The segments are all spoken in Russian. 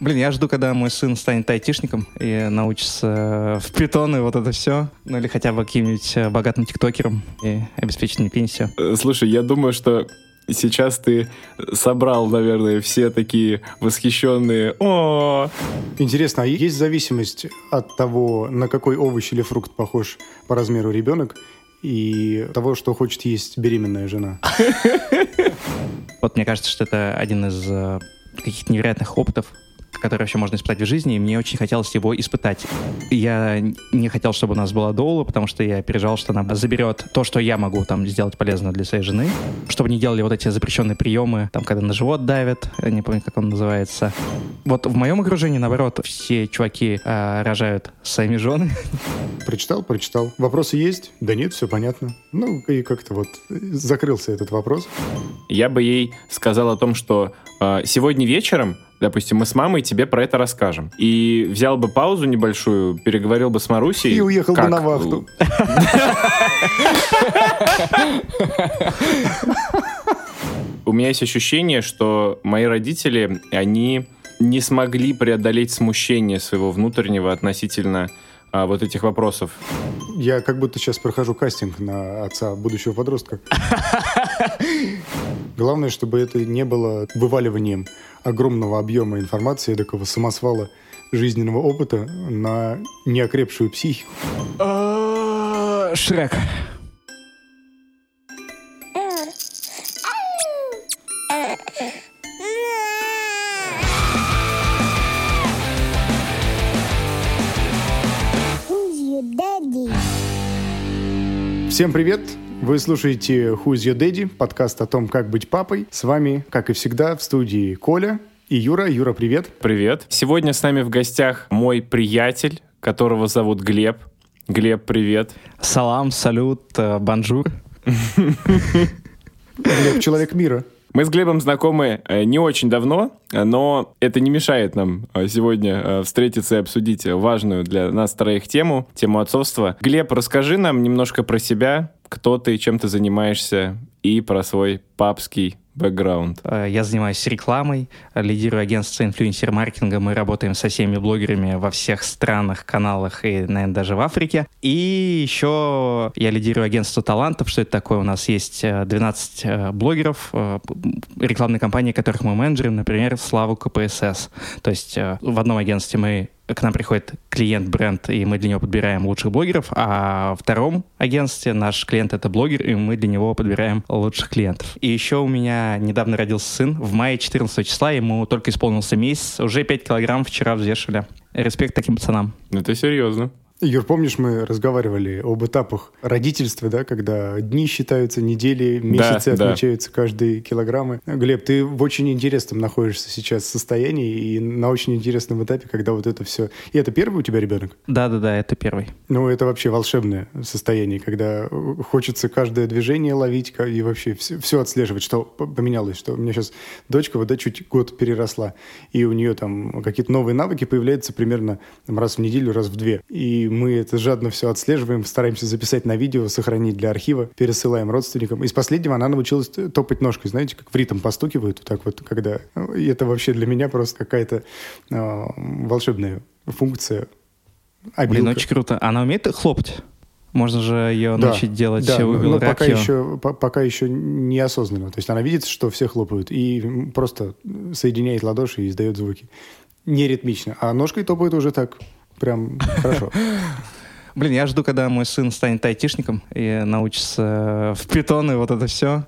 Блин, я жду, когда мой сын станет айтишником и научится в питон и вот это все. Ну или хотя бы каким-нибудь э, богатым тиктокером и обеспечит мне пенсию. Э, Слушай, я думаю, что сейчас ты собрал, наверное, все такие восхищенные «О!». Интересно, а есть зависимость от того, на какой овощ или фрукт похож по размеру ребенок, и того, что хочет есть беременная жена? Вот мне кажется, что это один из э, каких-то невероятных опытов, который вообще можно испытать в жизни, и мне очень хотелось его испытать. Я не хотел, чтобы у нас была доула, потому что я переживал, что она заберет то, что я могу там сделать полезно для своей жены, чтобы не делали вот эти запрещенные приемы, там, когда на живот давят, я не помню, как он называется. Вот в моем окружении, наоборот, все чуваки э, рожают своими женами. Прочитал, прочитал. Вопросы есть? Да нет, все понятно. Ну, и как-то вот закрылся этот вопрос. Я бы ей сказал о том, что э, сегодня вечером допустим, мы с мамой тебе про это расскажем. И взял бы паузу небольшую, переговорил бы с Марусей. И уехал как... бы на вахту. У меня есть ощущение, что мои родители, они не смогли преодолеть смущение своего внутреннего относительно а, вот этих вопросов. Я как будто сейчас прохожу кастинг на отца будущего подростка. Главное, чтобы это не было вываливанием огромного объема информации, такого самосвала жизненного опыта на неокрепшую психику. Шрек. Всем привет! Вы слушаете Who's Your Daddy, подкаст о том, как быть папой. С вами, как и всегда, в студии Коля и Юра. Юра, привет! Привет! Сегодня с нами в гостях мой приятель, которого зовут Глеб. Глеб, привет! Салам, салют, э, bonjour. Глеб, человек мира. Мы с Глебом знакомы э, не очень давно, но это не мешает нам э, сегодня встретиться и обсудить важную для нас троих тему, тему отцовства. Глеб, расскажи нам немножко про себя, кто ты, чем ты занимаешься и про свой папский бэкграунд? Я занимаюсь рекламой, лидирую агентство инфлюенсер-маркетинга. Мы работаем со всеми блогерами во всех странах, каналах и, наверное, даже в Африке. И еще я лидирую агентство талантов. Что это такое? У нас есть 12 блогеров, рекламные компании, которых мы менеджерим, например, Славу КПСС. То есть в одном агентстве мы к нам приходит клиент-бренд, и мы для него подбираем лучших блогеров, а в втором агентстве наш клиент — это блогер, и мы для него подбираем лучших клиентов. И еще у меня недавно родился сын. В мае 14 числа ему только исполнился месяц. Уже 5 килограмм вчера взвешивали. Респект таким пацанам. Это серьезно. Юр, помнишь, мы разговаривали об этапах родительства, да, когда дни считаются, недели, месяцы да, отмечаются да. каждые килограммы. Глеб, ты в очень интересном находишься сейчас состоянии и на очень интересном этапе, когда вот это все... И это первый у тебя ребенок? Да-да-да, это первый. Ну, это вообще волшебное состояние, когда хочется каждое движение ловить и вообще все, все отслеживать, что поменялось, что у меня сейчас дочка вот да, чуть год переросла, и у нее там какие-то новые навыки появляются примерно раз в неделю, раз в две. И мы это жадно все отслеживаем, стараемся записать на видео, сохранить для архива, пересылаем родственникам. Из последнего она научилась топать ножкой, знаете, как в ритм постукивают, вот так вот, когда... И это вообще для меня просто какая-то э, волшебная функция. Обилка. Блин, очень круто. Она умеет хлопать? Можно же ее да, научить делать да, но пока еще, по, пока еще неосознанно. То есть она видит, что все хлопают, и просто соединяет ладоши и издает звуки. Не ритмично. А ножкой топает уже так прям хорошо. Блин, я жду, когда мой сын станет айтишником и научится в питон и вот это все.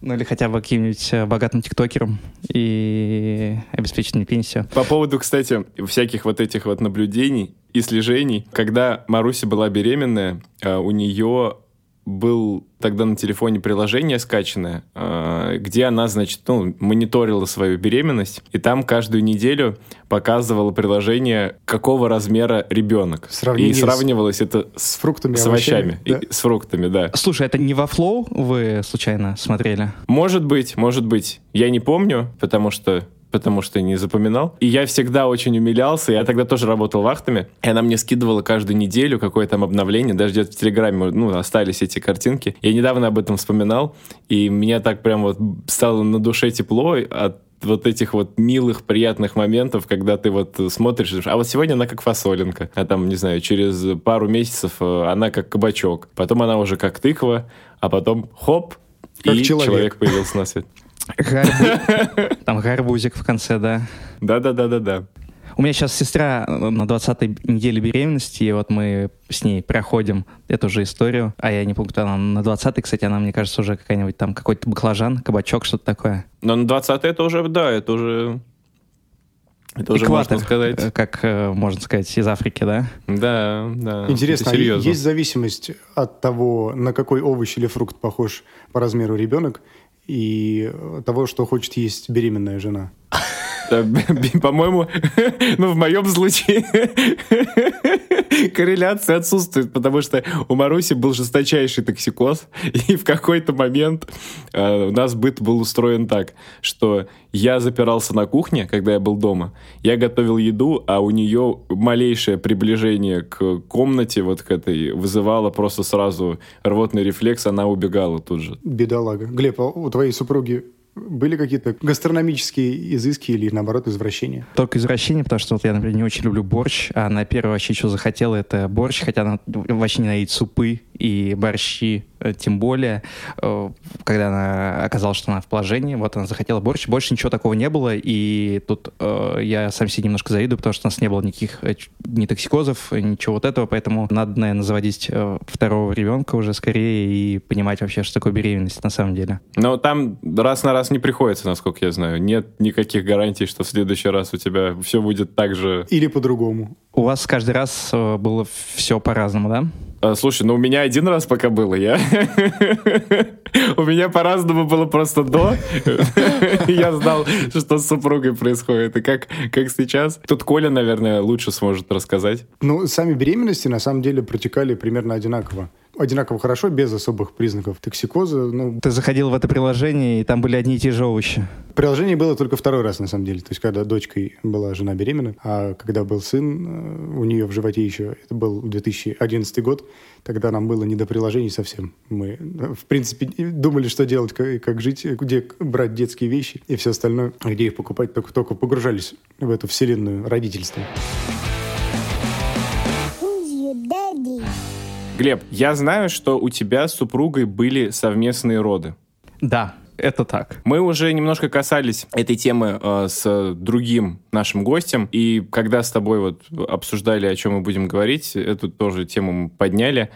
Ну или хотя бы каким-нибудь э, богатым тиктокером и обеспечит мне пенсию. По поводу, кстати, всяких вот этих вот наблюдений и слежений, когда Маруся была беременная, э, у нее был тогда на телефоне приложение скачанное, а, где она, значит, ну, мониторила свою беременность, и там каждую неделю показывало приложение, какого размера ребенок. Сравнение и сравнивалось с, это с фруктами, с овощами, да? и, с фруктами, да. Слушай, это не во Flow вы случайно смотрели? Может быть, может быть. Я не помню, потому что потому что не запоминал. И я всегда очень умилялся. Я тогда тоже работал вахтами. И она мне скидывала каждую неделю какое-то там обновление. Даже где-то в Телеграме ну, остались эти картинки. Я недавно об этом вспоминал. И мне так прям вот стало на душе тепло от вот этих вот милых, приятных моментов, когда ты вот смотришь, а вот сегодня она как фасолинка, а там, не знаю, через пару месяцев э, она как кабачок, потом она уже как тыква, а потом хоп, как и человек. человек появился на свет. Там гарбузик в конце, да. Да-да-да-да-да. У меня сейчас сестра на 20-й неделе беременности, и вот мы с ней проходим эту же историю. А я не помню, кто она на 20-й, кстати, она, мне кажется, уже какая-нибудь там какой-то баклажан, кабачок, что-то такое. Но на 20-й это уже, да, это уже это уже Экватор, можно сказать. Э, как э, можно сказать, из Африки, да? Да, да. Интересно, а есть зависимость от того, на какой овощ или фрукт похож по размеру ребенок, и того, что хочет есть беременная жена? По-моему, ну, в моем случае корреляция отсутствует, потому что у Маруси был жесточайший токсикоз, и в какой-то момент э, у нас быт был устроен так, что я запирался на кухне, когда я был дома, я готовил еду, а у нее малейшее приближение к комнате вот к этой вызывало просто сразу рвотный рефлекс, она убегала тут же. Бедолага. Глеб, а у твоей супруги были какие-то гастрономические изыски или, наоборот, извращения? Только извращения, потому что вот я, например, не очень люблю борщ, а на первое вообще, что захотела, это борщ, хотя она вообще ненавидит супы и борщи, тем более, э, когда она оказалась, что она в положении, вот она захотела борщ, больше ничего такого не было, и тут э, я сам себе немножко завидую, потому что у нас не было никаких ни токсикозов, ничего вот этого, поэтому надо, наверное, заводить второго ребенка уже скорее и понимать вообще, что такое беременность на самом деле. Но там раз на раз не приходится, насколько я знаю. Нет никаких гарантий, что в следующий раз у тебя все будет так же... Или по-другому. У вас каждый раз было все по-разному, да? А, слушай, ну у меня один раз пока было, я... У меня по-разному было просто до. Я знал, что с супругой происходит. И как, как сейчас. Тут Коля, наверное, лучше сможет рассказать. Ну, сами беременности на самом деле протекали примерно одинаково одинаково хорошо, без особых признаков токсикоза. Ну, Ты заходил в это приложение, и там были одни и те же овощи. Приложение было только второй раз, на самом деле. То есть, когда дочкой была жена беременна, а когда был сын, э, у нее в животе еще, это был 2011 год, тогда нам было не до приложений совсем. Мы, э, в принципе, думали, что делать, как, как жить, где брать детские вещи и все остальное, где их покупать, только, только погружались в эту вселенную родительства. Глеб, я знаю, что у тебя с супругой были совместные роды. Да, это так. Мы уже немножко касались этой темы э, с другим нашим гостем, и когда с тобой вот обсуждали, о чем мы будем говорить, эту тоже тему мы подняли.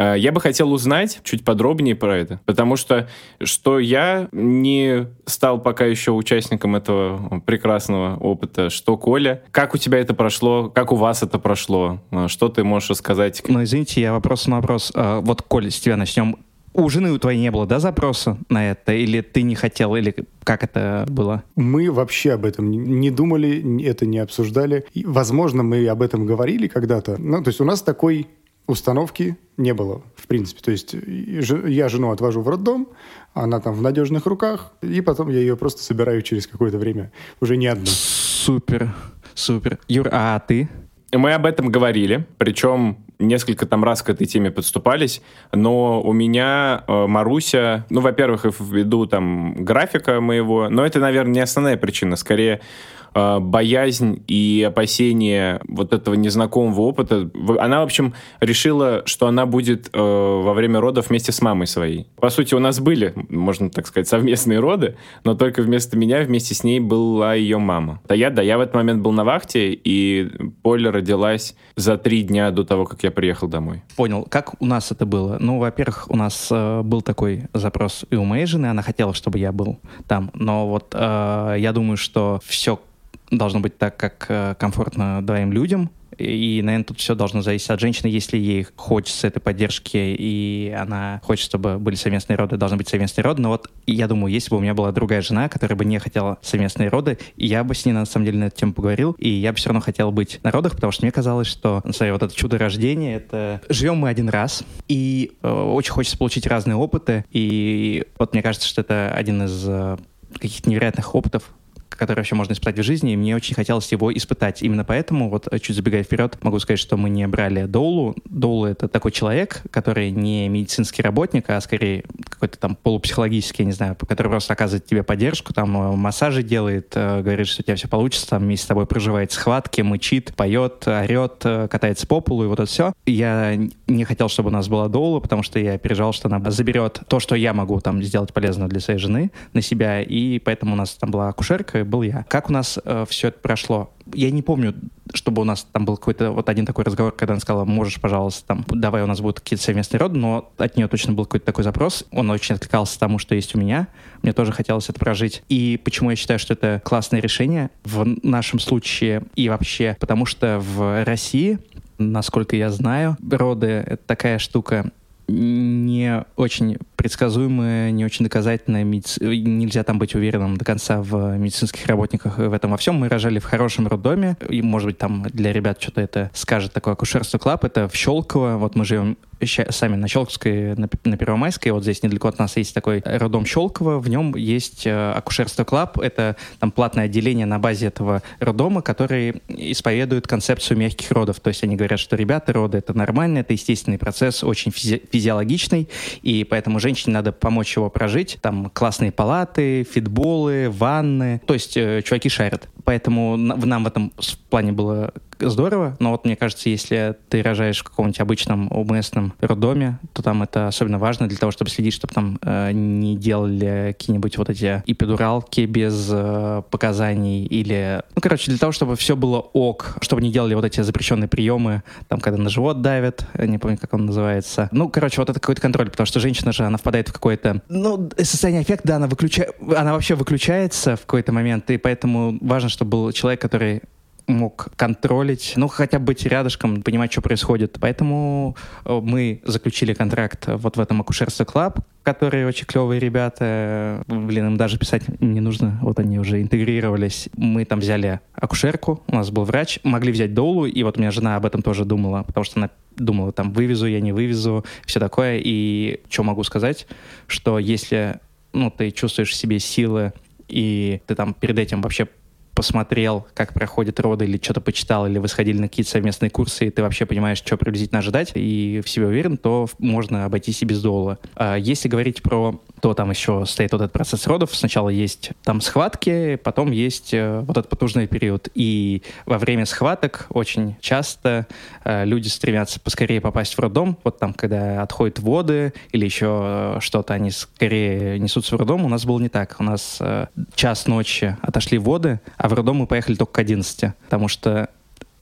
Э, я бы хотел узнать чуть подробнее про это, потому что что я не стал пока еще участником этого прекрасного опыта, что Коля, как у тебя это прошло, как у вас это прошло, э, что ты можешь рассказать? Ну, извините, я вопрос на вопрос. Э, вот, Коля, с тебя начнем. У жены у твоей не было, да, запроса на это? Или ты не хотел, или как это было? Мы вообще об этом не думали, это не обсуждали. возможно, мы об этом говорили когда-то. Ну, то есть у нас такой установки не было, в принципе. То есть я жену отвожу в роддом, она там в надежных руках, и потом я ее просто собираю через какое-то время, уже не одну. Супер, супер. Юр, а ты? Мы об этом говорили, причем несколько там раз к этой теме подступались, но у меня э, Маруся, ну, во-первых, ввиду там графика моего, но это, наверное, не основная причина, скорее боязнь и опасение вот этого незнакомого опыта. Она, в общем, решила, что она будет э, во время родов вместе с мамой своей. По сути, у нас были, можно так сказать, совместные роды, но только вместо меня вместе с ней была ее мама. Да я, да, я в этот момент был на вахте, и Поля родилась за три дня до того, как я приехал домой. Понял. Как у нас это было? Ну, во-первых, у нас э, был такой запрос и у моей жены, она хотела, чтобы я был там, но вот э, я думаю, что все должно быть так, как э, комфортно двоим людям. И, наверное, тут все должно зависеть от женщины. Если ей хочется этой поддержки, и она хочет, чтобы были совместные роды, должны быть совместные роды. Но вот я думаю, если бы у меня была другая жена, которая бы не хотела совместные роды, я бы с ней, на самом деле, на эту тему поговорил, и я бы все равно хотел быть на родах, потому что мне казалось, что, самом вот это чудо рождения, это... Живем мы один раз, и э, очень хочется получить разные опыты, и вот мне кажется, что это один из э, каких-то невероятных опытов, который вообще можно испытать в жизни, и мне очень хотелось его испытать. Именно поэтому, вот чуть забегая вперед, могу сказать, что мы не брали Доулу. Доулу — это такой человек, который не медицинский работник, а скорее какой-то там полупсихологический, я не знаю, который просто оказывает тебе поддержку, там э, массажи делает, э, говорит, что у тебя все получится, там вместе с тобой проживает схватки, мычит, поет, орет, э, катается по полу, и вот это все. Я не хотел, чтобы у нас была Доула, потому что я переживал, что она заберет то, что я могу там сделать полезно для своей жены на себя, и поэтому у нас там была акушерка, был я. Как у нас э, все это прошло? Я не помню, чтобы у нас там был какой-то вот один такой разговор, когда она сказала, можешь, пожалуйста, там, давай у нас будут какие-то совместные роды, но от нее точно был какой-то такой запрос. Он очень откликался тому, что есть у меня. Мне тоже хотелось это прожить. И почему я считаю, что это классное решение в нашем случае и вообще, потому что в России насколько я знаю, роды — это такая штука, не очень предсказуемое, не очень доказательное. Нельзя там быть уверенным до конца в медицинских работниках в этом во всем. Мы рожали в хорошем роддоме, и, может быть, там для ребят что-то это скажет такое акушерство клаб. Это в Щелково. Вот мы живем сами на Щелковской, на, Первомайской. Вот здесь недалеко от нас есть такой роддом Щелково. В нем есть э, акушерство клаб. Это там платное отделение на базе этого роддома, который исповедует концепцию мягких родов. То есть они говорят, что ребята, роды — это нормально, это естественный процесс, очень физи физиологичный, и поэтому женщине надо помочь его прожить. Там классные палаты, фитболы, ванны. То есть э, чуваки шарят. Поэтому нам в этом плане было здорово, но вот мне кажется, если ты рожаешь в каком-нибудь обычном уместном роддоме, то там это особенно важно для того, чтобы следить, чтобы там э, не делали какие-нибудь вот эти эпидуралки без э, показаний или... Ну, короче, для того, чтобы все было ок, чтобы не делали вот эти запрещенные приемы, там, когда на живот давят, не помню, как он называется. Ну, короче, вот это какой-то контроль, потому что женщина же, она впадает в какое-то... Ну, состояние эффекта, да, она выключает... Она вообще выключается в какой-то момент, и поэтому важно, чтобы был человек, который мог контролить, ну, хотя бы быть рядышком, понимать, что происходит. Поэтому э, мы заключили контракт вот в этом акушерство клаб, которые очень клевые ребята. Блин, им даже писать не нужно. Вот они уже интегрировались. Мы там взяли акушерку, у нас был врач, могли взять доулу, и вот у меня жена об этом тоже думала, потому что она думала, там, вывезу я, не вывезу, все такое. И что могу сказать, что если ну, ты чувствуешь в себе силы, и ты там перед этим вообще посмотрел, как проходят роды, или что-то почитал, или вы сходили на какие-то совместные курсы, и ты вообще понимаешь, что приблизительно ожидать, и в себе уверен, то можно обойтись и без доула. А если говорить про то там еще стоит вот этот процесс родов. Сначала есть там схватки, потом есть э, вот этот потужный период. И во время схваток очень часто э, люди стремятся поскорее попасть в роддом. Вот там, когда отходят воды или еще э, что-то, они скорее несутся в роддом. У нас было не так. У нас час ночи отошли воды, а в роддом мы поехали только к 11, потому что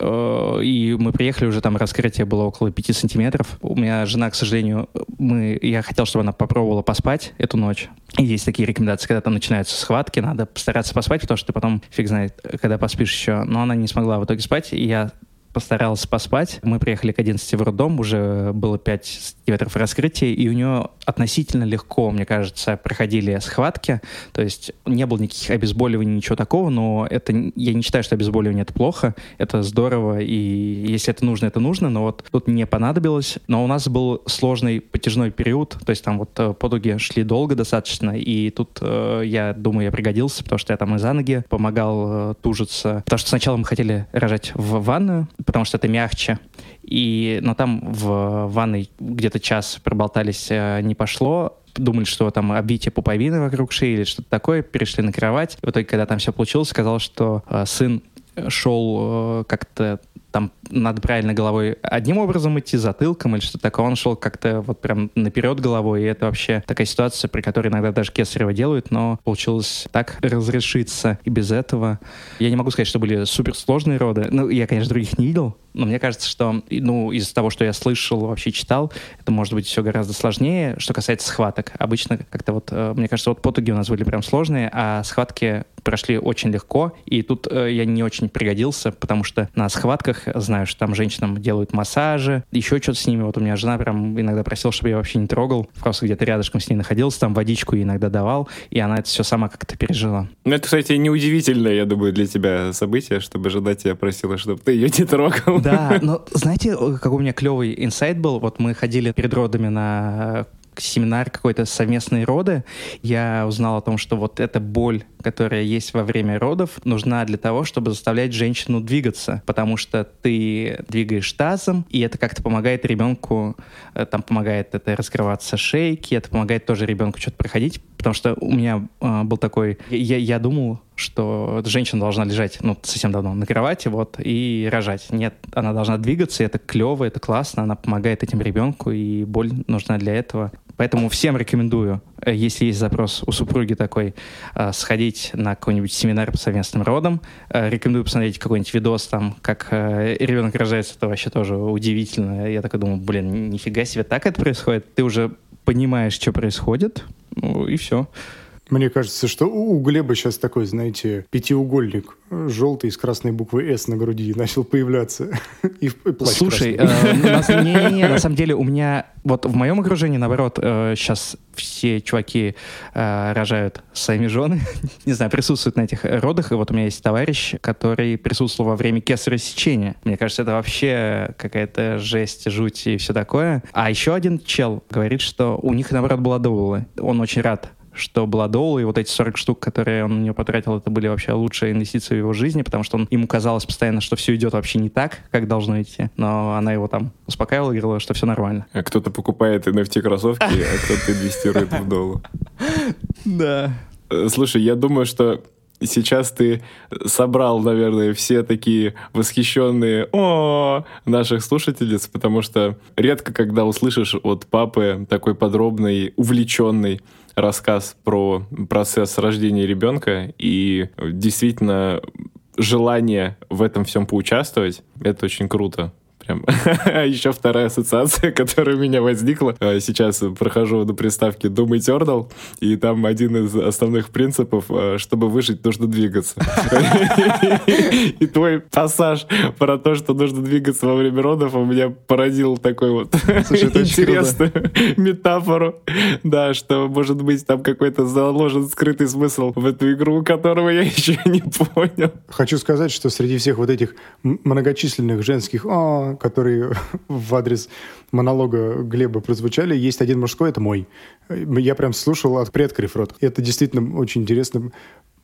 Э, и мы приехали уже, там раскрытие было около 5 сантиметров. У меня жена, к сожалению, мы, я хотел, чтобы она попробовала поспать эту ночь. И есть такие рекомендации, когда там начинаются схватки, надо постараться поспать, потому что ты потом фиг знает, когда поспишь еще. Но она не смогла в итоге спать, и я постарался поспать. Мы приехали к 11 в роддом, уже было 5 сантиметров раскрытия, и у нее относительно легко, мне кажется, проходили схватки. То есть не было никаких обезболиваний, ничего такого, но это я не считаю, что обезболивание это плохо, это здорово, и если это нужно, это нужно, но вот тут не понадобилось. Но у нас был сложный потяжной период, то есть там вот э, подуги шли долго достаточно, и тут э, я думаю, я пригодился, потому что я там и за ноги помогал э, тужиться. Потому что сначала мы хотели рожать в ванную, потому что это мягче. И, но там в ванной где-то час проболтались, э, не пошло. Думали, что там обвитие пуповины вокруг шеи или что-то такое, перешли на кровать. В итоге, когда там все получилось, сказал, что э, сын шел э, как-то там надо правильно головой одним образом идти, затылком или что-то такое. Он шел как-то вот прям наперед головой, и это вообще такая ситуация, при которой иногда даже кесарево делают, но получилось так разрешиться и без этого. Я не могу сказать, что были суперсложные роды. Ну, я, конечно, других не видел, но мне кажется, что, ну, из того, что я слышал, вообще читал, это может быть все гораздо сложнее. Что касается схваток, обычно как-то вот, э, мне кажется, вот потуги у нас были прям сложные, а схватки прошли очень легко, и тут э, я не очень пригодился, потому что на схватках знаю, что там женщинам делают массажи, еще что-то с ними. Вот у меня жена прям иногда просила, чтобы я вообще не трогал, просто где-то рядышком с ней находился, там водичку иногда давал, и она это все сама как-то пережила. Ну, это, кстати, неудивительное, я думаю, для тебя событие, чтобы жена тебя просила, чтобы ты ее не трогал. Да, но знаете, какой у меня клевый инсайт был? Вот мы ходили перед родами на семинар какой-то совместные роды, я узнал о том, что вот эта боль, которая есть во время родов, нужна для того, чтобы заставлять женщину двигаться, потому что ты двигаешь тазом, и это как-то помогает ребенку, э, там помогает это раскрываться шейки, это помогает тоже ребенку что-то проходить, потому что у меня э, был такой, я, я думал, что женщина должна лежать, ну, совсем давно на кровати, вот, и рожать. Нет, она должна двигаться, это клево, это классно, она помогает этим ребенку, и боль нужна для этого. Поэтому всем рекомендую, э, если есть запрос у супруги такой, э, сходить на какой-нибудь семинар по совместным родам. Э, рекомендую посмотреть какой-нибудь видос там, как ребенок рождается, это вообще тоже удивительно. Я такой думаю, блин, нифига себе, так это происходит. Ты уже понимаешь, что происходит, ну и все. Мне кажется, что у Глеба сейчас такой, знаете, пятиугольник желтый с красной буквой «С» на груди начал появляться. И плащ Слушай, э, не, на самом деле у меня вот в моем окружении, наоборот, э, сейчас все чуваки э, рожают своими жены, не знаю, присутствуют на этих родах, и вот у меня есть товарищ, который присутствовал во время кесарево сечения. Мне кажется, это вообще какая-то жесть, жуть и все такое. А еще один чел говорит, что у них, наоборот, была доула. Он очень рад что Бладоул и вот эти 40 штук, которые он на нее потратил, это были вообще лучшие инвестиции в его жизни, потому что он, ему казалось постоянно, что все идет вообще не так, как должно идти. Но она его там успокаивала и говорила, что все нормально. А кто-то покупает NFT-кроссовки, а кто-то инвестирует в доллар. Да. Э, слушай, я думаю, что сейчас ты собрал, наверное, все такие восхищенные о наших слушательниц, потому что редко, когда услышишь от папы такой подробный, увлеченный рассказ про процесс рождения ребенка и действительно желание в этом всем поучаствовать, это очень круто прям. Еще вторая ассоциация, которая у меня возникла. А, сейчас прохожу до приставки Doom Eternal, и там один из основных принципов, а, чтобы выжить, нужно двигаться. И твой пассаж про то, что нужно двигаться во время родов, у меня породил такой вот интересную метафору. Да, что, может быть, там какой-то заложен скрытый смысл в эту игру, которого я еще не понял. Хочу сказать, что среди всех вот этих многочисленных женских «а, которые в адрес монолога Глеба прозвучали, есть один мужской, это мой. Я прям слушал от предкрив рот. Это действительно очень интересно,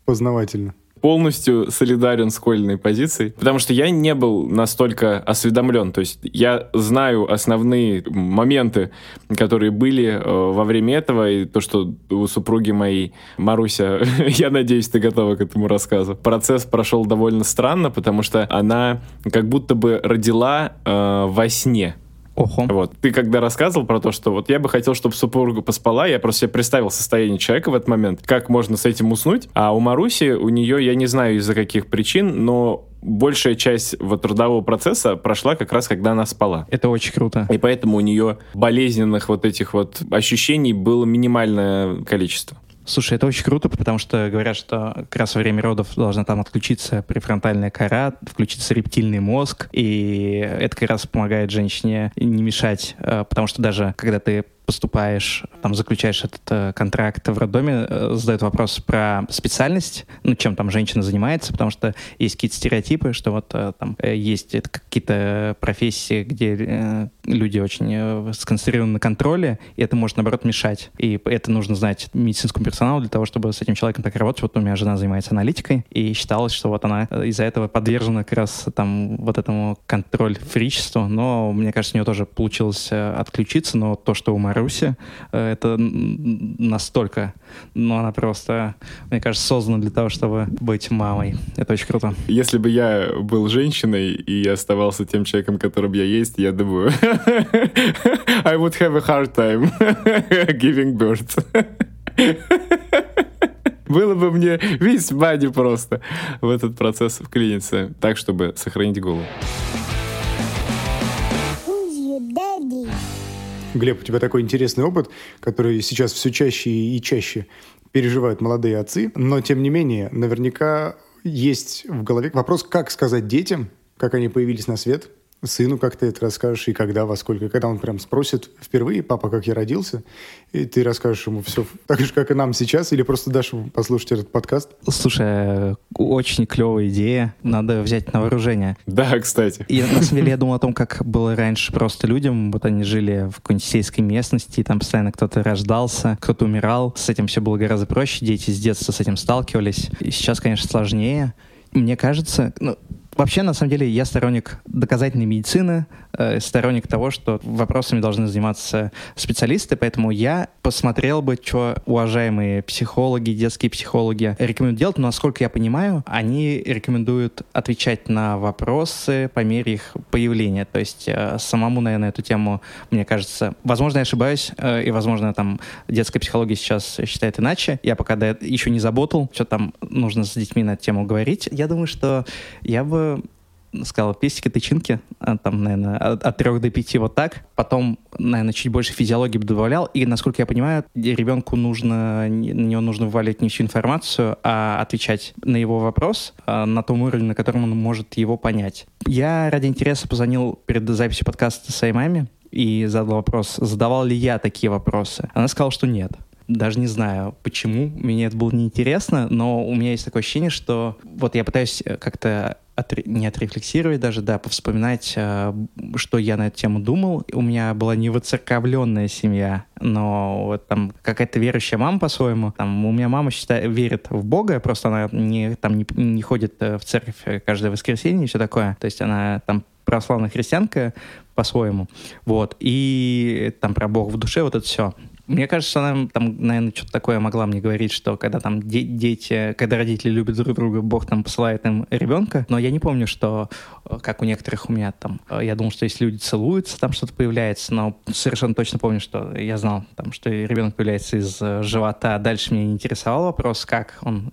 познавательно полностью солидарен с Колиной позицией, потому что я не был настолько осведомлен. То есть я знаю основные моменты, которые были э, во время этого, и то, что у супруги моей, Маруся, я надеюсь, ты готова к этому рассказу. Процесс прошел довольно странно, потому что она как будто бы родила э, во сне. Ого. Вот. Ты когда рассказывал про то, что вот я бы хотел, чтобы супруга поспала, я просто себе представил состояние человека в этот момент, как можно с этим уснуть. А у Маруси, у нее, я не знаю из-за каких причин, но большая часть вот трудового процесса прошла как раз, когда она спала. Это очень круто. И поэтому у нее болезненных вот этих вот ощущений было минимальное количество. Слушай, это очень круто, потому что говорят, что как раз во время родов должна там отключиться префронтальная кора, включиться рептильный мозг, и это как раз помогает женщине не мешать, э, потому что даже когда ты поступаешь, там заключаешь этот э, контракт в роддоме, э, задают вопрос про специальность, ну, чем там женщина занимается, потому что есть какие-то стереотипы, что вот э, там э, есть какие-то профессии, где э, люди очень э, сконцентрированы на контроле, и это может, наоборот, мешать. И это нужно знать медицинскому персоналу для того, чтобы с этим человеком так работать. Вот у меня жена занимается аналитикой, и считалось, что вот она э, из-за этого подвержена как раз там вот этому контроль-фричеству, но мне кажется, у нее тоже получилось э, отключиться, но то, что у Маруси, э, это настолько, ну, она просто, мне кажется, создана для того, чтобы быть мамой. Это очень круто. Если бы я был женщиной и оставался тем человеком, которым я есть, я думаю, I would have a hard time giving birth. Было бы мне весьма непросто в этот процесс вклиниться, так, чтобы сохранить голову. Глеб, у тебя такой интересный опыт, который сейчас все чаще и чаще переживают молодые отцы, но тем не менее, наверняка есть в голове вопрос, как сказать детям, как они появились на свет, сыну как ты это расскажешь, и когда, во сколько. Когда он прям спросит впервые, папа, как я родился, и ты расскажешь ему все так же, как и нам сейчас, или просто дашь ему послушать этот подкаст? Слушай, очень клевая идея. Надо взять на вооружение. Да, кстати. И на самом деле я думал о том, как было раньше просто людям. Вот они жили в какой-нибудь сельской местности, там постоянно кто-то рождался, кто-то умирал. С этим все было гораздо проще. Дети с детства с этим сталкивались. И сейчас, конечно, сложнее. Мне кажется, ну, Вообще, на самом деле, я сторонник доказательной медицины, сторонник того, что вопросами должны заниматься специалисты, поэтому я посмотрел бы, что уважаемые психологи, детские психологи рекомендуют делать, но, насколько я понимаю, они рекомендуют отвечать на вопросы по мере их появления. То есть э, самому, наверное, эту тему, мне кажется, возможно, я ошибаюсь, э, и, возможно, там детская психология сейчас считает иначе. Я пока еще не заботал, что там нужно с детьми на эту тему говорить. Я думаю, что я бы сказал, пестики, тычинки, а, там, наверное, от, от 3 до 5 вот так. Потом, наверное, чуть больше физиологии бы добавлял. И, насколько я понимаю, ребенку нужно, на него нужно вываливать не всю информацию, а отвечать на его вопрос а, на том уровне, на котором он может его понять. Я ради интереса позвонил перед записью подкаста своей маме и задал вопрос, задавал ли я такие вопросы. Она сказала, что нет даже не знаю, почему, мне это было неинтересно, но у меня есть такое ощущение, что вот я пытаюсь э, как-то отре... не отрефлексировать даже, да, повспоминать, э, что я на эту тему думал. У меня была не воцерковленная семья, но вот там какая-то верующая мама по-своему. Там у меня мама считает, верит в Бога, просто она не, там не, не ходит э, в церковь каждое воскресенье и все такое. То есть она там православная христианка по-своему. Вот. И там про Бога в душе, вот это все. Мне кажется, она там, наверное, что-то такое могла мне говорить, что когда там де- дети, когда родители любят друг друга, Бог там посылает им ребенка. Но я не помню, что, э, как у некоторых у меня там, э, я думал, что если люди целуются, там что-то появляется, но совершенно точно помню, что я знал, там, что ребенок появляется из э, живота. Дальше меня не интересовал вопрос, как он,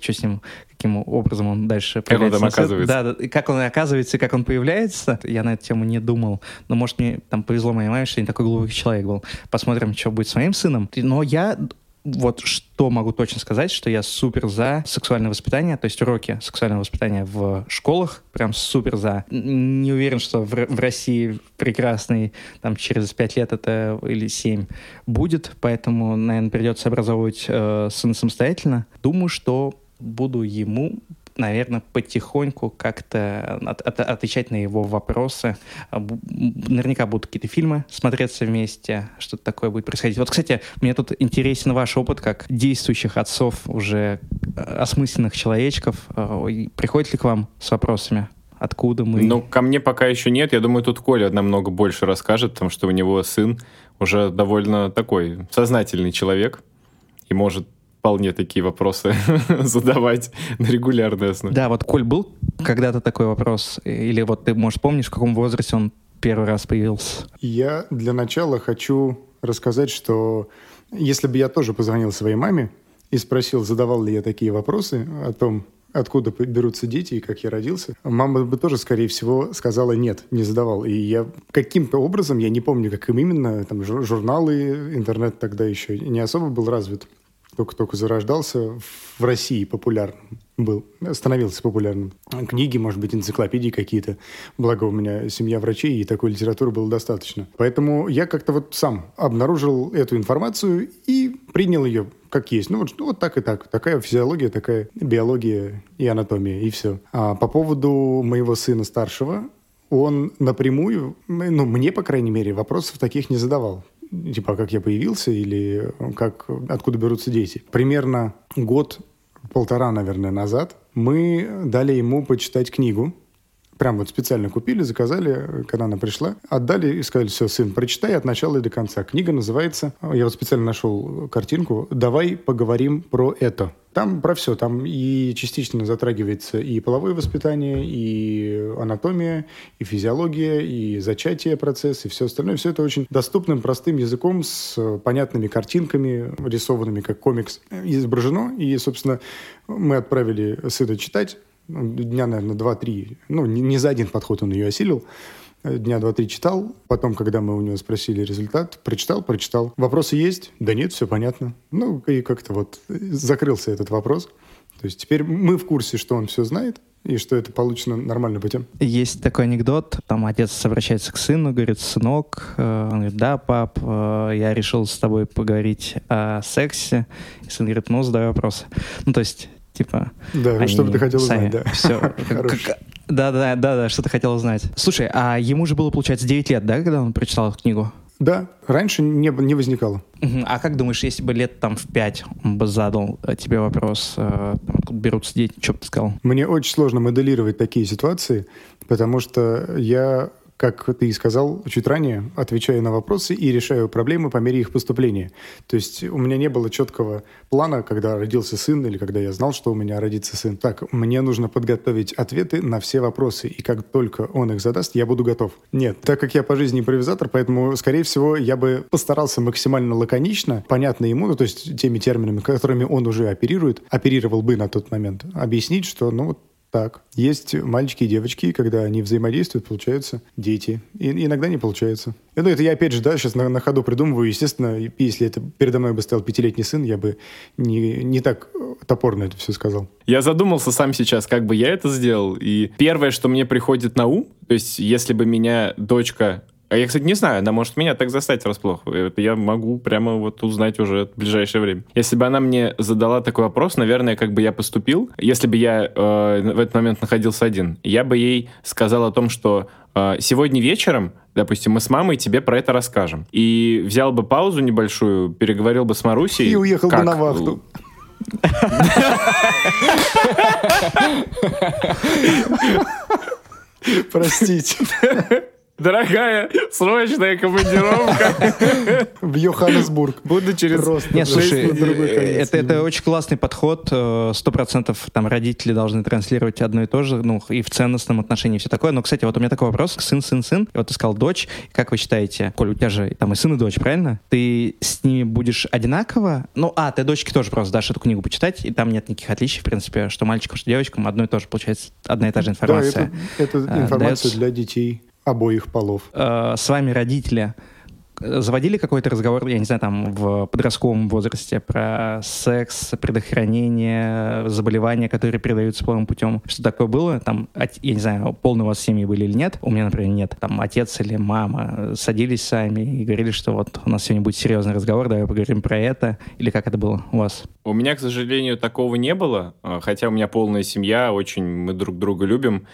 что с ним, каким образом он дальше Как он там оказывается. Да, да, как он оказывается и как он появляется. Я на эту тему не думал. Но, может, мне там повезло моей маме, что я не такой глубокий человек был. Посмотрим, что будет с моим сыном. Но я вот что могу точно сказать, что я супер за сексуальное воспитание, то есть уроки сексуального воспитания в школах, прям супер за. Не уверен, что в, в России прекрасный, там через пять лет это или семь будет, поэтому, наверное, придется образовывать э, сына самостоятельно. Думаю, что буду ему наверное, потихоньку как-то от, от, отвечать на его вопросы. Наверняка будут какие-то фильмы смотреться вместе, что-то такое будет происходить. Вот, кстати, мне тут интересен ваш опыт как действующих отцов, уже э, осмысленных человечков. Э, приходит ли к вам с вопросами? Откуда мы? Ну, ко мне пока еще нет. Я думаю, тут Коля намного больше расскажет, потому что у него сын уже довольно такой сознательный человек и может вполне такие вопросы задавать на регулярной основе. Да, вот, Коль, был когда-то такой вопрос? Или вот ты, может, помнишь, в каком возрасте он первый раз появился? Я для начала хочу рассказать, что если бы я тоже позвонил своей маме и спросил, задавал ли я такие вопросы о том, откуда берутся дети и как я родился, мама бы тоже, скорее всего, сказала нет, не задавал. И я каким-то образом, я не помню, как им именно, там журналы, интернет тогда еще не особо был развит только-только зарождался, в России популярным был, становился популярным. Книги, может быть, энциклопедии какие-то. Благо у меня семья врачей, и такой литературы было достаточно. Поэтому я как-то вот сам обнаружил эту информацию и принял ее как есть. Ну вот, ну, вот так и так. Такая физиология, такая биология и анатомия, и все. А по поводу моего сына старшего, он напрямую, ну, мне, по крайней мере, вопросов таких не задавал типа, как я появился или как, откуда берутся дети. Примерно год, полтора, наверное, назад мы дали ему почитать книгу. Прям вот специально купили, заказали, когда она пришла. Отдали и сказали, все, сын, прочитай от начала и до конца. Книга называется, я вот специально нашел картинку, «Давай поговорим про это». Там про все, там и частично затрагивается и половое воспитание, и анатомия, и физиология, и зачатие процесс, и все остальное. Все это очень доступным, простым языком, с понятными картинками, рисованными как комикс, изображено. И, собственно, мы отправили сына читать. Дня, наверное, два-три. Ну, не за один подход он ее осилил дня два-три читал. Потом, когда мы у него спросили результат, прочитал, прочитал. Вопросы есть? Да нет, все понятно. Ну, и как-то вот закрылся этот вопрос. То есть теперь мы в курсе, что он все знает, и что это получено нормальным путем. Есть такой анекдот, там отец обращается к сыну, говорит, сынок, э, он говорит, да, пап, э, я решил с тобой поговорить о сексе. И сын говорит, ну, задай вопросы. Ну, то есть, типа... Да, что бы ты хотел сами, узнать, да. Все. Да, да, да, да, что ты хотел узнать. Слушай, а ему же было, получается, 9 лет, да, когда он прочитал эту книгу? Да, раньше не, не возникало. А как думаешь, если бы лет там в пять он бы задал тебе вопрос, э, там, откуда берутся дети, что бы ты сказал? Мне очень сложно моделировать такие ситуации, потому что я как ты и сказал чуть ранее, отвечаю на вопросы и решаю проблемы по мере их поступления. То есть у меня не было четкого плана, когда родился сын или когда я знал, что у меня родится сын. Так, мне нужно подготовить ответы на все вопросы, и как только он их задаст, я буду готов. Нет, так как я по жизни импровизатор, поэтому, скорее всего, я бы постарался максимально лаконично, понятно ему, ну, то есть теми терминами, которыми он уже оперирует, оперировал бы на тот момент, объяснить, что, ну, вот так. Есть мальчики и девочки, и когда они взаимодействуют, получаются дети. И иногда не получается. Ну, это я, опять же, да, сейчас на, на ходу придумываю. Естественно, если это передо мной бы стоял пятилетний сын, я бы не, не так топорно это все сказал. Я задумался сам сейчас, как бы я это сделал. И первое, что мне приходит на ум, то есть если бы меня дочка а я, кстати, не знаю, она может меня так застать врасплох. Это я могу прямо вот узнать уже в ближайшее время. Если бы она мне задала такой вопрос, наверное, как бы я поступил, если бы я э, в этот момент находился один, я бы ей сказал о том, что э, сегодня вечером допустим, мы с мамой тебе про это расскажем. И взял бы паузу небольшую, переговорил бы с Марусей. И уехал как... бы на вахту. Простите. Дорогая, срочная командировка. В Йоханнесбург. Буду через Просто Нет, слушай, э, конец. это, это очень классный подход. э, Сто процентов там родители должны транслировать одно и то же, ну, и в ценностном отношении все такое. Но, кстати, вот у меня такой вопрос. Сын, сын, сын. И вот ты сказал дочь. Как вы считаете, Коль, у тебя же там и сын, и дочь, правильно? Ты с ними будешь одинаково? Ну, а, ты дочке тоже просто дашь эту книгу почитать, и там нет никаких отличий, в принципе, что мальчикам, что девочкам одно и то же, получается, одна и та же Да, информация. это, это а, информация дается. для детей обоих полов. Э, с вами родители э, заводили какой-то разговор, я не знаю, там в подростковом возрасте про секс, предохранение, заболевания, которые передаются половым путем. Что такое было? Там, я не знаю, полные у вас семьи были или нет. У меня, например, нет. Там отец или мама э, садились сами и говорили, что вот у нас сегодня будет серьезный разговор, давай поговорим про это. Или как это было у вас? У меня, к сожалению, такого не было, а, хотя у меня полная семья, очень мы друг друга любим,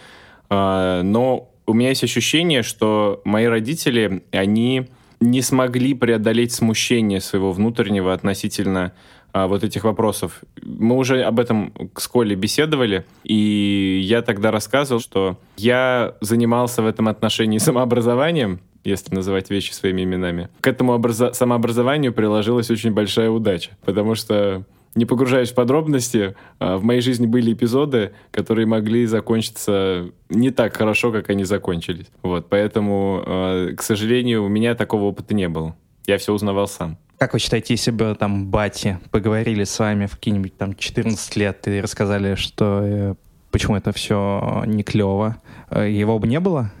но у меня есть ощущение, что мои родители, они не смогли преодолеть смущение своего внутреннего относительно а, вот этих вопросов. Мы уже об этом с Колей беседовали, и я тогда рассказывал, что я занимался в этом отношении самообразованием, если называть вещи своими именами. К этому образа- самообразованию приложилась очень большая удача, потому что не погружаясь в подробности, а, в моей жизни были эпизоды, которые могли закончиться не так хорошо, как они закончились. Вот, поэтому, а, к сожалению, у меня такого опыта не было. Я все узнавал сам. Как вы считаете, если бы там бати поговорили с вами в какие-нибудь там 14 лет и рассказали, что э, почему это все не клево, э, его бы не было?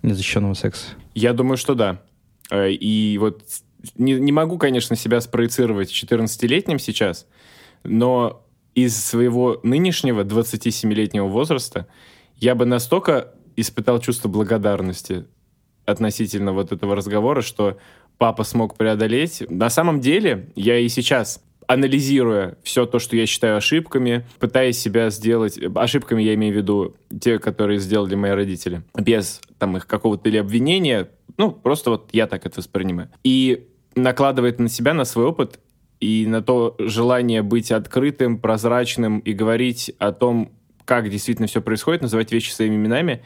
Незащищенного секса? Я думаю, что да. Э, И вот не, не могу, конечно, себя спроецировать 14-летним сейчас, но из своего нынешнего 27-летнего возраста я бы настолько испытал чувство благодарности относительно вот этого разговора, что папа смог преодолеть. На самом деле, я и сейчас анализируя все то, что я считаю ошибками, пытаясь себя сделать... Ошибками я имею в виду те, которые сделали мои родители. Без там их какого-то или обвинения. Ну, просто вот я так это воспринимаю. И накладывает на себя, на свой опыт и на то желание быть открытым, прозрачным и говорить о том, как действительно все происходит, называть вещи своими именами,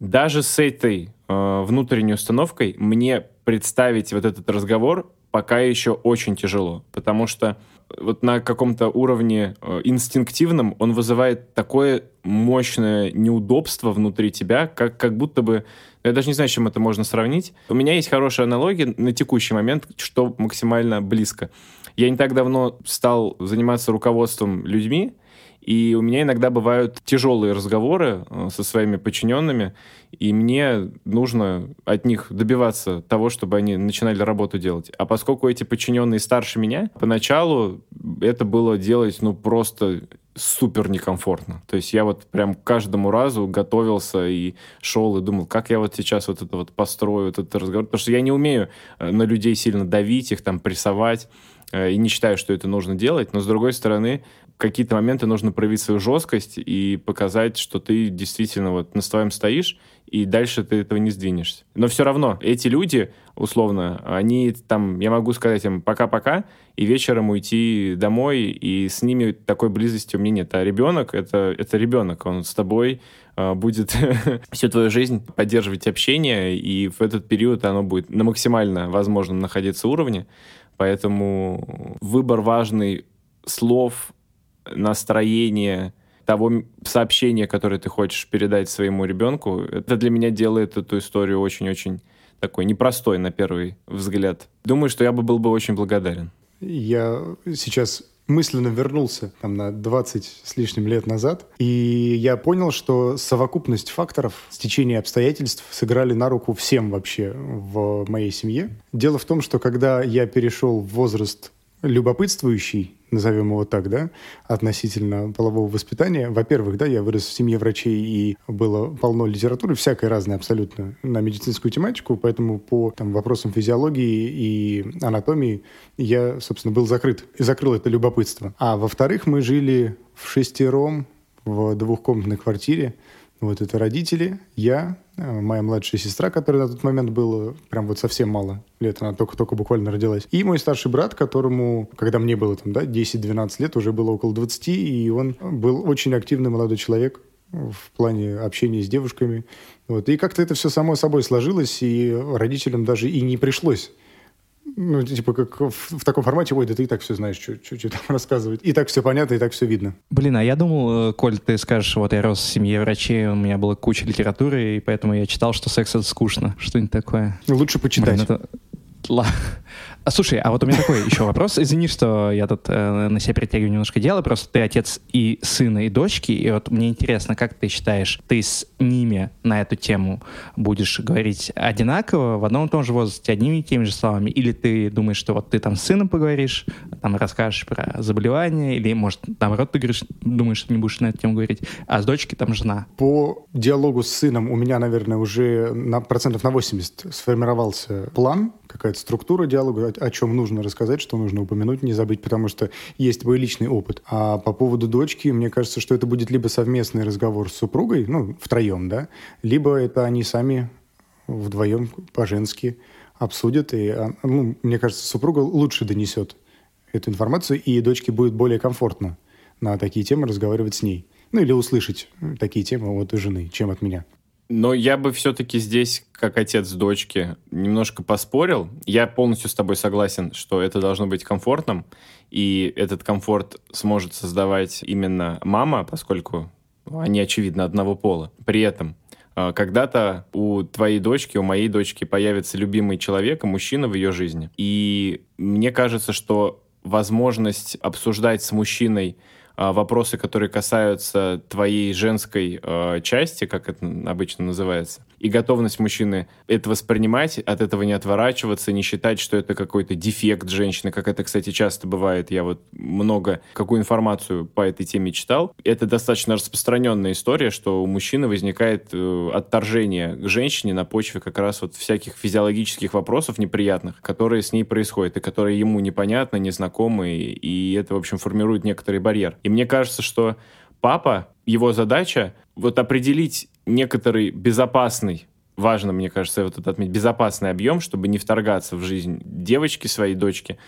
даже с этой э, внутренней установкой мне представить вот этот разговор пока еще очень тяжело, потому что вот на каком-то уровне э, инстинктивном он вызывает такое мощное неудобство внутри тебя, как, как будто бы... Я даже не знаю, с чем это можно сравнить. У меня есть хорошая аналогия на текущий момент, что максимально близко. Я не так давно стал заниматься руководством людьми, и у меня иногда бывают тяжелые разговоры э, со своими подчиненными, и мне нужно от них добиваться того, чтобы они начинали работу делать. А поскольку эти подчиненные старше меня, поначалу это было делать, ну, просто супер некомфортно. То есть я вот прям каждому разу готовился и шел и думал, как я вот сейчас вот это вот построю, вот этот разговор. Потому что я не умею э, на людей сильно давить, их там прессовать. Э, и не считаю, что это нужно делать. Но, с другой стороны, какие-то моменты нужно проявить свою жесткость и показать, что ты действительно вот на своем стоишь, и дальше ты этого не сдвинешься. Но все равно эти люди, условно, они там, я могу сказать им пока-пока, и вечером уйти домой, и с ними такой близости у меня нет. А ребенок это, это ребенок, он с тобой э, будет всю твою жизнь поддерживать общение, и в этот период оно будет на максимально возможном находиться уровне. Поэтому выбор важный слов, настроение, того сообщения, которое ты хочешь передать своему ребенку, это для меня делает эту историю очень-очень такой непростой на первый взгляд. Думаю, что я бы был бы очень благодарен. Я сейчас мысленно вернулся там, на 20 с лишним лет назад, и я понял, что совокупность факторов, стечение обстоятельств сыграли на руку всем вообще в моей семье. Дело в том, что когда я перешел в возраст любопытствующий, назовем его так, да, относительно полового воспитания. Во-первых, да, я вырос в семье врачей, и было полно литературы, всякой разной абсолютно, на медицинскую тематику, поэтому по там, вопросам физиологии и анатомии я, собственно, был закрыт и закрыл это любопытство. А во-вторых, мы жили в шестером в двухкомнатной квартире, вот это родители, я, э, моя младшая сестра, которая на тот момент была прям вот совсем мало лет, она только-только буквально родилась. И мой старший брат, которому, когда мне было там, да, 10-12 лет, уже было около 20, и он был очень активный молодой человек в плане общения с девушками. Вот. И как-то это все само собой сложилось, и родителям даже и не пришлось ну, типа, как в, в таком формате, ой, да ты и так все знаешь, что, там рассказывать. И так все понятно, и так все видно. Блин, а я думал, э, Коль, ты скажешь, вот я рос в семье врачей, у меня была куча литературы, и поэтому я читал, что секс — это скучно. Что-нибудь такое. Лучше почитать. Блин, это... А, слушай, а вот у меня такой еще вопрос. Извини, что я тут э, на себя притягиваю немножко дело. Просто ты отец и сына, и дочки. И вот мне интересно, как ты считаешь, ты с ними на эту тему будешь говорить одинаково, в одном и том же возрасте, одними и теми же словами? Или ты думаешь, что вот ты там с сыном поговоришь, там расскажешь про заболевание, или, может, наоборот, ты говоришь, думаешь, что не будешь на эту тему говорить, а с дочкой там жена? По диалогу с сыном у меня, наверное, уже на процентов на 80 сформировался план, какая-то структура диалога, о, о чем нужно рассказать, что нужно упомянуть, не забыть, потому что есть твой личный опыт. А по поводу дочки, мне кажется, что это будет либо совместный разговор с супругой, ну, втроем, да, либо это они сами вдвоем по-женски обсудят, и, а, ну, мне кажется, супруга лучше донесет эту информацию, и дочке будет более комфортно на такие темы разговаривать с ней. Ну, или услышать такие темы от жены, чем от меня. Но я бы все-таки здесь, как отец дочки, немножко поспорил. Я полностью с тобой согласен, что это должно быть комфортным, и этот комфорт сможет создавать именно мама, поскольку они, очевидно, одного пола. При этом а, когда-то у твоей дочки, у моей дочки появится любимый человек, мужчина в ее жизни. И мне кажется, что возможность обсуждать с мужчиной вопросы, которые касаются твоей женской э, части, как это обычно называется, и готовность мужчины это воспринимать, от этого не отворачиваться, не считать, что это какой-то дефект женщины, как это, кстати, часто бывает. Я вот много какую информацию по этой теме читал. Это достаточно распространенная история, что у мужчины возникает э, отторжение к женщине на почве как раз вот всяких физиологических вопросов неприятных, которые с ней происходят и которые ему непонятны, незнакомы, и это, в общем, формирует некоторый барьер. И мне кажется, что папа, его задача вот определить некоторый безопасный важно, мне кажется, вот этот отметить, безопасный объем, чтобы не вторгаться в жизнь девочки, своей дочки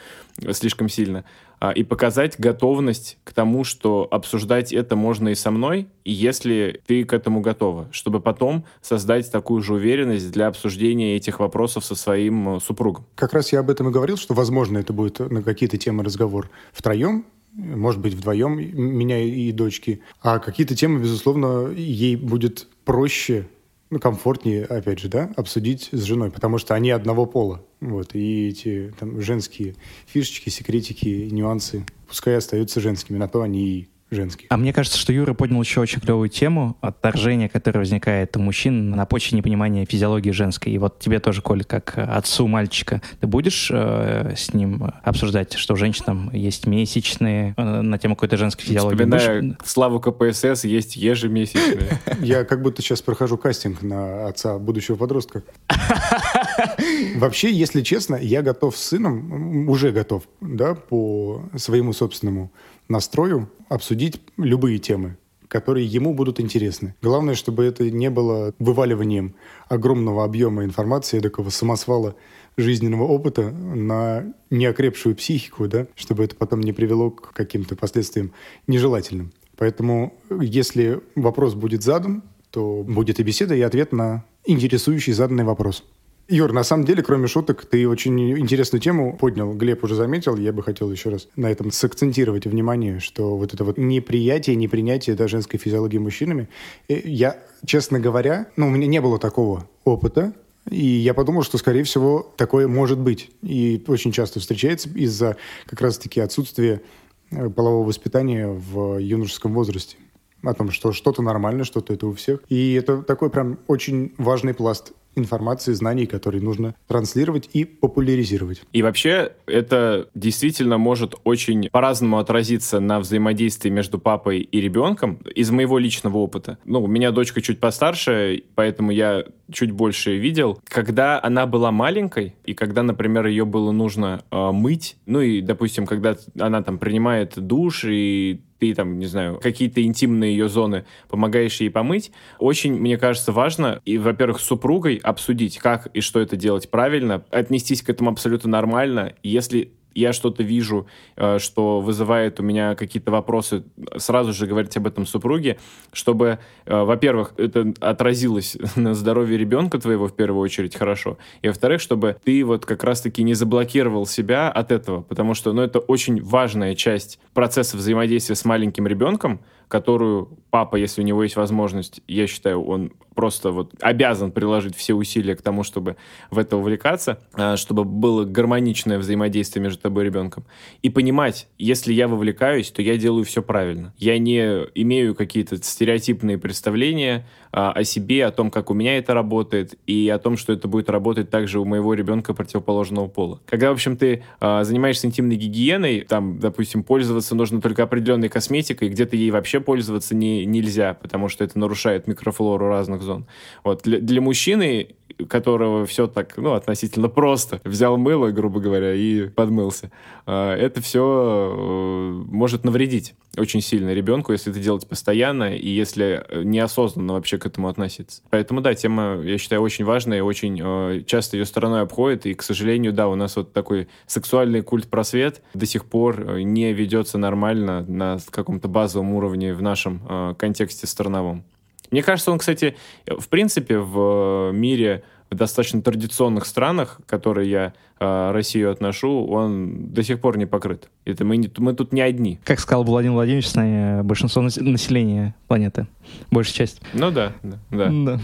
слишком сильно, а, и показать готовность к тому, что обсуждать это можно и со мной, и если ты к этому готова, чтобы потом создать такую же уверенность для обсуждения этих вопросов со своим э, супругом. Как раз я об этом и говорил, что, возможно, это будет на какие-то темы разговор втроем, может быть, вдвоем, меня и дочки. А какие-то темы, безусловно, ей будет проще, ну, комфортнее, опять же, да, обсудить с женой, потому что они одного пола. Вот, и эти там женские фишечки, секретики, нюансы, пускай остаются женскими, на то они и женский. А мне кажется, что Юра поднял еще очень клевую тему отторжения, которое возникает у мужчин на почве непонимания физиологии женской. И вот тебе тоже, Коль, как отцу мальчика, ты будешь э, с ним обсуждать, что у женщин есть месячные э, на тему какой-то женской физиологии? Вспоминая Будешь... славу КПСС, есть ежемесячные. Я как будто сейчас прохожу кастинг на отца будущего подростка. Вообще, если честно, я готов с сыном, уже готов, да, по своему собственному настрою обсудить любые темы, которые ему будут интересны. Главное, чтобы это не было вываливанием огромного объема информации, такого самосвала жизненного опыта на неокрепшую психику, да, чтобы это потом не привело к каким-то последствиям нежелательным. Поэтому, если вопрос будет задан, то будет и беседа, и ответ на интересующий заданный вопрос. Юр, на самом деле, кроме шуток, ты очень интересную тему поднял. Глеб уже заметил, я бы хотел еще раз на этом сакцентировать внимание, что вот это вот неприятие, непринятие да, женской физиологии мужчинами. Э, я, честно говоря, ну, у меня не было такого опыта, и я подумал, что, скорее всего, такое может быть. И очень часто встречается из-за как раз-таки отсутствия э, полового воспитания в юношеском возрасте о том, что что-то нормально, что-то это у всех. И это такой прям очень важный пласт информации, знаний, которые нужно транслировать и популяризировать. И вообще это действительно может очень по-разному отразиться на взаимодействии между папой и ребенком из моего личного опыта. Ну, у меня дочка чуть постарше, поэтому я чуть больше видел. Когда она была маленькой, и когда, например, ее было нужно э, мыть, ну и, допустим, когда она там принимает душ, и ты там, не знаю, какие-то интимные ее зоны помогаешь ей помыть, очень, мне кажется, важно, и, во-первых, с супругой обсудить, как и что это делать правильно, отнестись к этому абсолютно нормально. Если я что-то вижу, э, что вызывает у меня какие-то вопросы, сразу же говорить об этом супруге, чтобы, э, во-первых, это отразилось на здоровье ребенка твоего в первую очередь хорошо, и во-вторых, чтобы ты вот как раз-таки не заблокировал себя от этого, потому что, ну, это очень важная часть процесса взаимодействия с маленьким ребенком, которую папа, если у него есть возможность, я считаю, он просто вот обязан приложить все усилия к тому, чтобы в это увлекаться, а, чтобы было гармоничное взаимодействие между тобой и ребенком. И понимать, если я вовлекаюсь, то я делаю все правильно. Я не имею какие-то стереотипные представления о себе, о том, как у меня это работает, и о том, что это будет работать также у моего ребенка противоположного пола. Когда, в общем, ты а, занимаешься интимной гигиеной, там, допустим, пользоваться нужно только определенной косметикой, где-то ей вообще пользоваться не, нельзя, потому что это нарушает микрофлору разных зон. Вот для, для мужчины которого все так, ну, относительно просто. Взял мыло, грубо говоря, и подмылся. А, это все э, может навредить очень сильно ребенку, если это делать постоянно и если неосознанно вообще к этому относиться. Поэтому, да, тема, я считаю, очень важная и очень э, часто ее стороной обходит. И, к сожалению, да, у нас вот такой сексуальный культ просвет до сих пор э, не ведется нормально на каком-то базовом уровне в нашем контексте страновом. Мне кажется, он, кстати, в принципе, в мире в достаточно традиционных странах, которые я э, Россию отношу, он до сих пор не покрыт. Это мы, не, мы тут не одни. Как сказал Владимир Владимирович, большинство населения планеты. Большая часть. Ну да, да. да. да.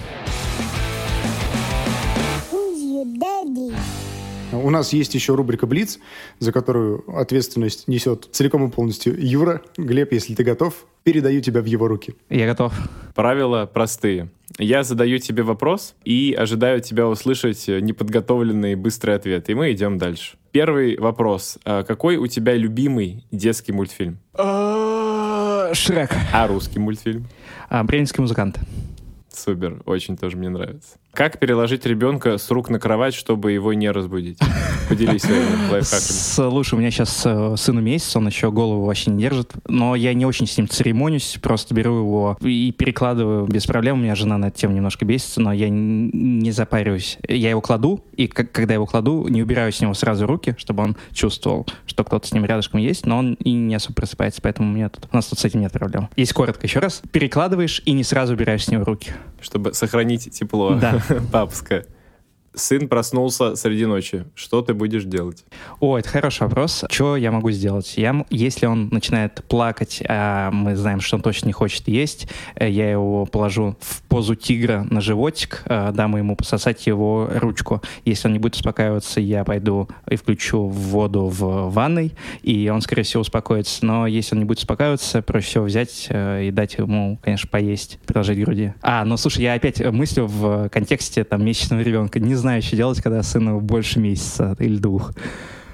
У нас есть еще рубрика «Блиц», за которую ответственность несет целиком и полностью Юра. Глеб, если ты готов, передаю тебя в его руки. Я готов. Правила простые. Я задаю тебе вопрос и ожидаю тебя услышать неподготовленный быстрый ответ. И мы идем дальше. Первый вопрос. А какой у тебя любимый детский мультфильм? А, Шрек. А русский мультфильм? А, Бременские музыканты. Супер, очень тоже мне нравится. Как переложить ребенка с рук на кровать, чтобы его не разбудить? Поделись своими лайфхаками. Слушай, у меня сейчас э, сыну месяц, он еще голову вообще не держит, но я не очень с ним церемонюсь, просто беру его и перекладываю без проблем. У меня жена на эту тему немножко бесится, но я не запариваюсь. Я его кладу, и когда я его кладу, не убираю с него сразу руки, чтобы он чувствовал, что кто-то с ним рядышком есть, но он и не особо просыпается, поэтому у, меня тут, у нас тут с этим нет проблем. Есть коротко еще раз. Перекладываешь и не сразу убираешь с него руки. Чтобы сохранить тепло. Да. Папская. Сын проснулся среди ночи. Что ты будешь делать? О, это хороший вопрос. Что я могу сделать? Я, если он начинает плакать, а мы знаем, что он точно не хочет есть, э, я его положу в позу тигра на животик, э, дам ему пососать его ручку. Если он не будет успокаиваться, я пойду и включу воду в ванной, и он, скорее всего, успокоится. Но если он не будет успокаиваться, проще всего взять э, и дать ему, конечно, поесть, приложить к груди. А, ну слушай, я опять мыслю в контексте там месячного ребенка. Не знаю, что делать, когда сыну больше месяца или двух.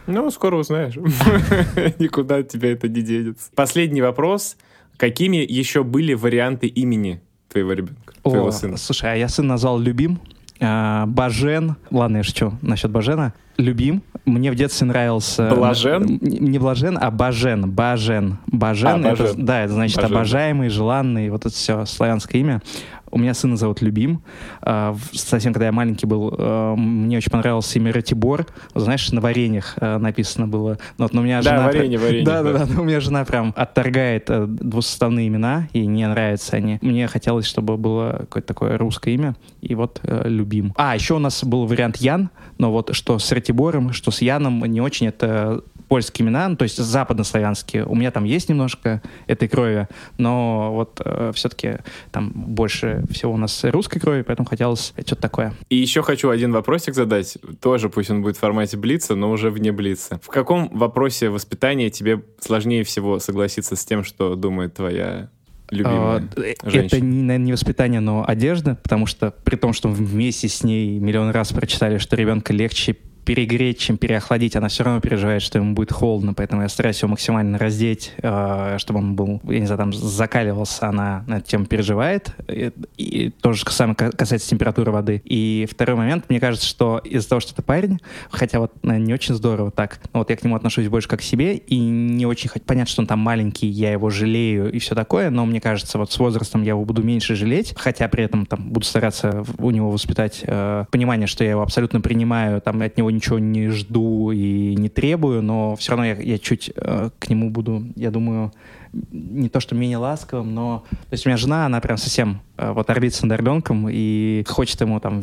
Ну, скоро узнаешь. Никуда от тебя это не денется. Последний вопрос. Какими еще были варианты имени твоего ребенка, твоего О, сына? Слушай, а я сын назвал Любим. А, Бажен. Ладно, я шучу насчет Бажена. Любим. Мне в детстве нравился... Блажен? Не Блажен, а Бажен. Бажен. Бажен. А, это, Бажен. да, это значит Бажен. обожаемый, желанный. Вот это все славянское имя. У меня сына зовут Любим. А, Совсем, когда я маленький был, э, мне очень понравился имя Ратибор. Знаешь, на вареньях э, написано было. Ну, вот, но у меня Да, жена... варенье, варенье, Да, да, да. да. но У меня жена прям отторгает э, двусоставные имена, и не нравятся они. Мне хотелось, чтобы было какое-то такое русское имя, и вот Любим. А, еще у нас был вариант Ян, но вот что с Ратибором, что с Яном не очень это польские имена, ну, то есть западнославянские. У меня там есть немножко этой крови, но вот все-таки там больше всего у нас русской крови, поэтому хотелось что-то такое. И еще хочу один вопросик задать. Тоже пусть он будет в формате блица, но уже вне блица. В каком вопросе воспитания тебе сложнее всего согласиться с тем, что думает твоя любимая А, Это, женщина? не, наверное, не воспитание, но одежда, потому что при том, что мы вместе с ней миллион раз прочитали, что ребенка легче перегреть, чем переохладить, она все равно переживает, что ему будет холодно, поэтому я стараюсь его максимально раздеть, э, чтобы он был, я не знаю, там закаливался, она на эту тему переживает, и, и тоже самое ка- касается температуры воды. И второй момент, мне кажется, что из-за того, что это парень, хотя вот наверное, не очень здорово так, но вот я к нему отношусь больше как к себе, и не очень понятно, что он там маленький, я его жалею и все такое, но мне кажется, вот с возрастом я его буду меньше жалеть, хотя при этом там буду стараться у него воспитать э, понимание, что я его абсолютно принимаю, там от него ничего не жду и не требую, но все равно я, я чуть э, к нему буду, я думаю, не то что менее ласковым, но... То есть у меня жена, она прям совсем э, вот орбится над ребенком и хочет ему там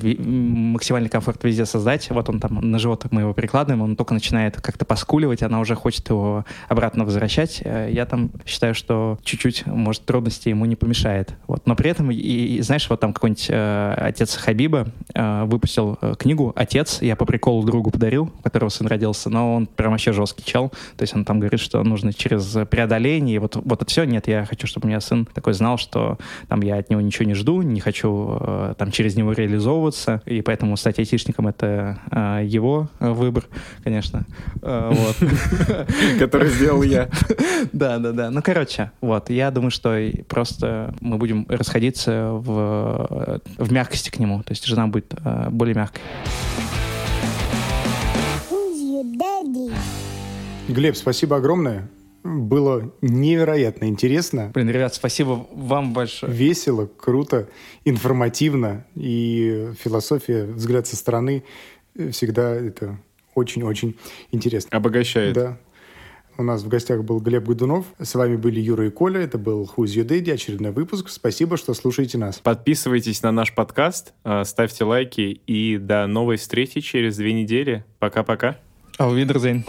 максимальный комфорт везде создать. Вот он там на живот мы его прикладываем, он только начинает как-то поскуливать, она уже хочет его обратно возвращать. Э, Я там считаю, что чуть-чуть, может, трудности ему не помешает. Вот. Но при этом, и, и знаешь, вот там какой-нибудь э, отец Хабиба э, выпустил э, книгу «Отец», я по приколу другу подарил, у которого сын родился, но он прям вообще жесткий чел. То есть он там говорит, что нужно через преодоление, вот, вот это все. Нет, я хочу, чтобы у меня сын такой знал, что там я от него ничего не жду, не хочу э, там через него реализовываться, и поэтому стать айтишником — это э, его выбор, конечно. Э. Который сделал я. Да, да, да. Ну, короче, вот. Я думаю, что просто мы будем расходиться в, в мягкости к нему. То есть жена будет э, более мягкой. Глеб, спасибо огромное. Было невероятно интересно, Блин, ребят, спасибо вам большое. весело, круто, информативно. И философия, взгляд со стороны э, всегда это очень-очень интересно. Обогащает. Да. У нас в гостях был Глеб Годунов. С вами были Юра и Коля. Это был Who's Your Daddy, очередной выпуск. Спасибо, что слушаете нас. Подписывайтесь на наш подкаст, э, ставьте лайки и до новой встречи через две недели. Пока-пока. Auf Wiedersehen.